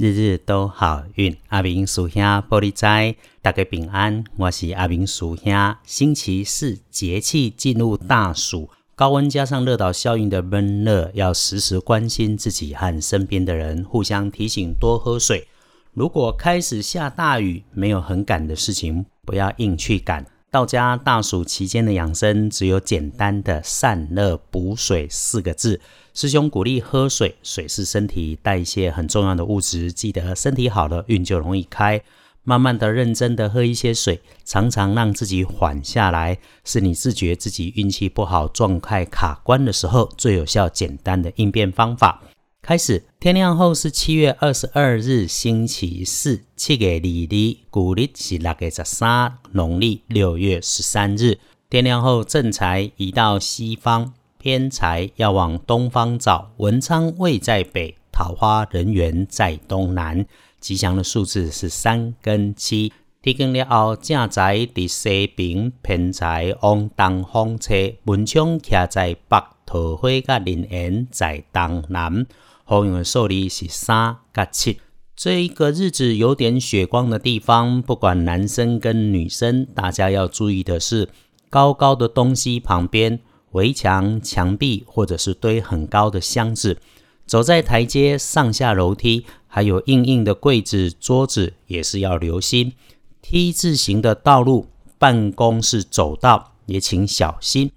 日日都好运，阿明属兄玻璃斋，大家平安。我是阿明属兄。星期四节气进入大暑，高温加上热岛效应的闷热，要时时关心自己和身边的人，互相提醒多喝水。如果开始下大雨，没有很赶的事情，不要硬去赶。道家大暑期间的养生，只有简单的散热补水四个字。师兄鼓励喝水，水是身体代谢很重要的物质，记得身体好了，运就容易开。慢慢的、认真的喝一些水，常常让自己缓下来，是你自觉自己运气不好、状态卡关的时候最有效、简单的应变方法。开始，天亮后是七月二十二日，星期四。七月二日，古历是六月十三，农历六月十三日。天亮后，正财移到西方，偏财要往东方找。文昌位在北，桃花人缘在东南。吉祥的数字是三跟七。天光了后，正财在西边，偏财往东方车。文昌徛在北，桃花甲人缘在东南。好用的数字是三加七，这一个日子有点血光的地方，不管男生跟女生，大家要注意的是，高高的东西旁边，围墙、墙壁或者是堆很高的箱子，走在台阶、上下楼梯，还有硬硬的柜子、桌子，也是要留心。T 字形的道路、办公室走道也请小心。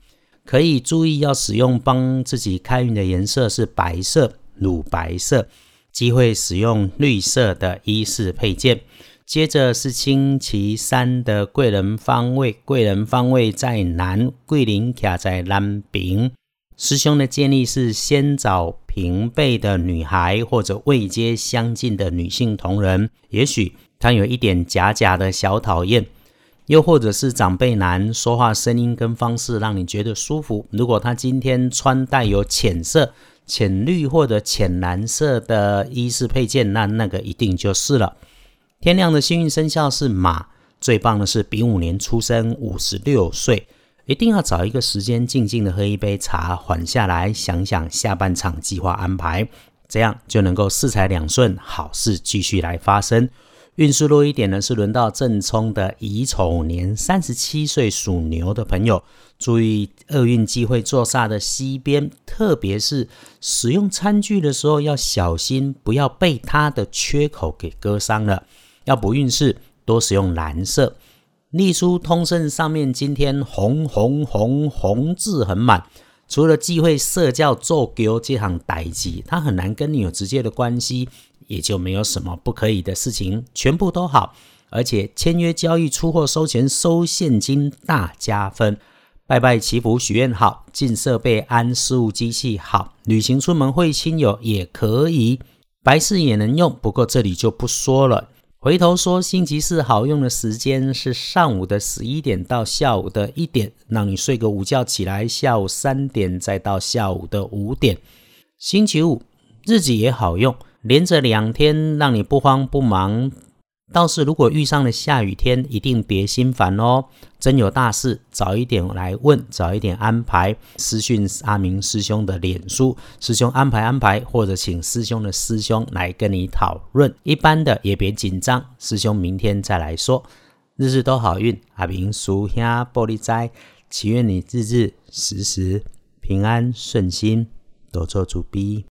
可以注意要使用帮自己开运的颜色是白色。乳白色，机会使用绿色的衣饰配件。接着是星期三的贵人方位，贵人方位在南，桂林卡在南边。师兄的建议是先找平辈的女孩或者位阶相近的女性同仁，也许她有一点假假的小讨厌，又或者是长辈男，说话声音跟方式让你觉得舒服。如果他今天穿带有浅色。浅绿或者浅蓝色的衣饰配件，那那个一定就是了。天亮的幸运生肖是马，最棒的是丙午年出生，五十六岁，一定要找一个时间静静的喝一杯茶，缓下来想想下半场计划安排，这样就能够四财两顺，好事继续来发生。运势弱一点呢，是轮到正冲的乙丑年，三十七岁属牛的朋友，注意厄运忌讳坐煞的西边，特别是使用餐具的时候要小心，不要被它的缺口给割伤了。要补运势，多使用蓝色。隶书通胜上面今天红红红红字很满，除了忌讳社交做狗这行代级，它很难跟你有直接的关系。也就没有什么不可以的事情，全部都好，而且签约交易、出货、收钱、收现金大加分。拜拜祈福许愿好，进设备安事务机器好，旅行出门会亲友也可以，白事也能用，不过这里就不说了。回头说星期四好用的时间是上午的十一点到下午的一点，让你睡个午觉起来，下午三点再到下午的五点。星期五日子也好用。连着两天让你不慌不忙，倒是如果遇上了下雨天，一定别心烦哦。真有大事，早一点来问，早一点安排。私讯阿明师兄的脸书，师兄安排安排，或者请师兄的师兄来跟你讨论。一般的也别紧张，师兄明天再来说。日日都好运，阿明叔兄玻璃斋，祈愿你日日时时平安顺心，多做主逼。